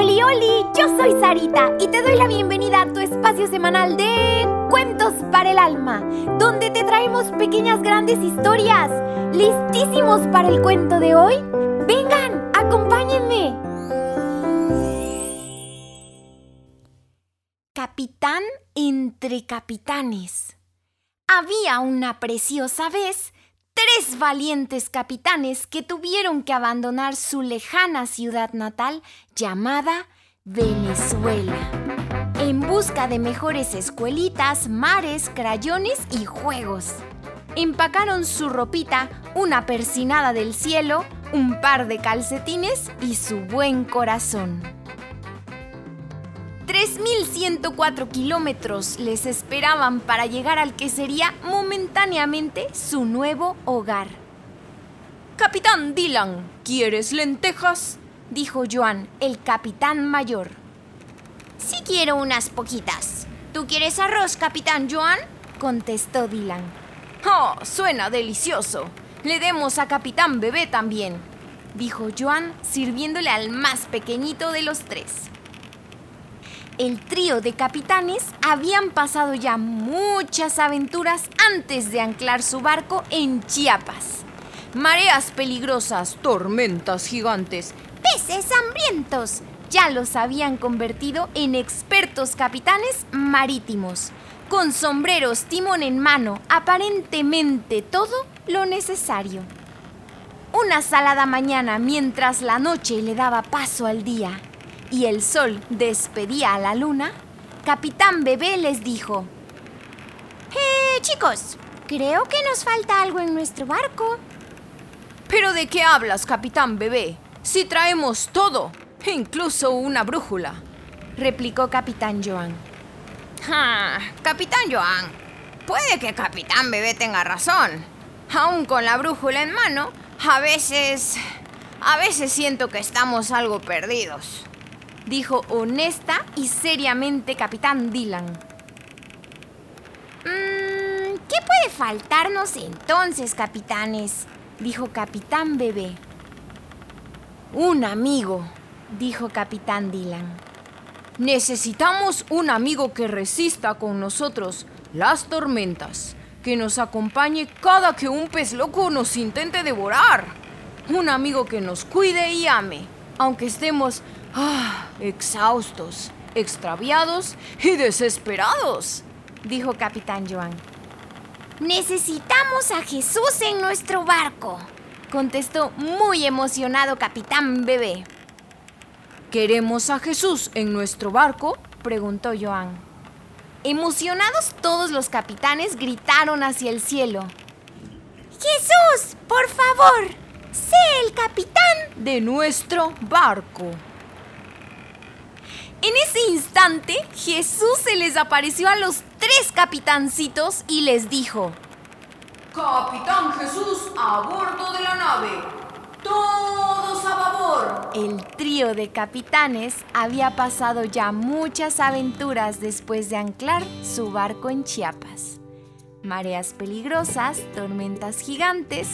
Oli, oli, yo soy Sarita y te doy la bienvenida a tu espacio semanal de Cuentos para el Alma, donde te traemos pequeñas grandes historias. ¿Listísimos para el cuento de hoy? Vengan, acompáñenme. Capitán entre capitanes. Había una preciosa vez tres valientes capitanes que tuvieron que abandonar su lejana ciudad natal llamada Venezuela, en busca de mejores escuelitas, mares, crayones y juegos. Empacaron su ropita, una persinada del cielo, un par de calcetines y su buen corazón. 3.104 kilómetros les esperaban para llegar al que sería momentáneamente su nuevo hogar. Capitán Dylan, ¿quieres lentejas? dijo Joan, el capitán mayor. Sí quiero unas poquitas. ¿Tú quieres arroz, capitán Joan? contestó Dylan. Oh, suena delicioso. Le demos a capitán bebé también, dijo Joan, sirviéndole al más pequeñito de los tres el trío de capitanes habían pasado ya muchas aventuras antes de anclar su barco en Chiapas. Mareas peligrosas, tormentas gigantes, peces hambrientos, ya los habían convertido en expertos capitanes marítimos, con sombreros, timón en mano, aparentemente todo lo necesario. Una salada mañana mientras la noche le daba paso al día y el sol despedía a la luna, Capitán Bebé les dijo, ¡Eh, chicos! Creo que nos falta algo en nuestro barco. ¿Pero de qué hablas, Capitán Bebé? Si traemos todo, incluso una brújula, replicó Capitán Joan. Ah, Capitán Joan, puede que Capitán Bebé tenga razón. Aún con la brújula en mano, a veces... A veces siento que estamos algo perdidos dijo honesta y seriamente Capitán Dylan. Mm, ¿Qué puede faltarnos entonces, capitanes? dijo Capitán Bebé. Un amigo, dijo Capitán Dylan. Necesitamos un amigo que resista con nosotros las tormentas, que nos acompañe cada que un pez loco nos intente devorar. Un amigo que nos cuide y ame, aunque estemos Ah, exhaustos, extraviados y desesperados, dijo Capitán Joan. Necesitamos a Jesús en nuestro barco, contestó muy emocionado Capitán Bebé. ¿Queremos a Jesús en nuestro barco? preguntó Joan. Emocionados todos los capitanes gritaron hacia el cielo. Jesús, por favor, sé el capitán de nuestro barco. En ese instante, Jesús se les apareció a los tres capitancitos y les dijo, Capitán Jesús a bordo de la nave. Todos a favor. El trío de capitanes había pasado ya muchas aventuras después de anclar su barco en Chiapas. Mareas peligrosas, tormentas gigantes,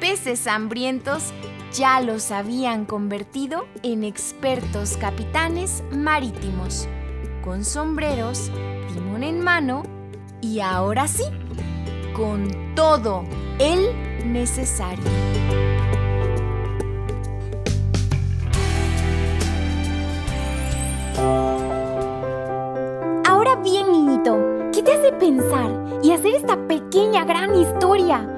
peces hambrientos ya los habían convertido en expertos capitanes marítimos, con sombreros, timón en mano y ahora sí, con todo el necesario. Ahora bien, niñito, ¿qué te hace pensar y hacer esta pequeña gran historia?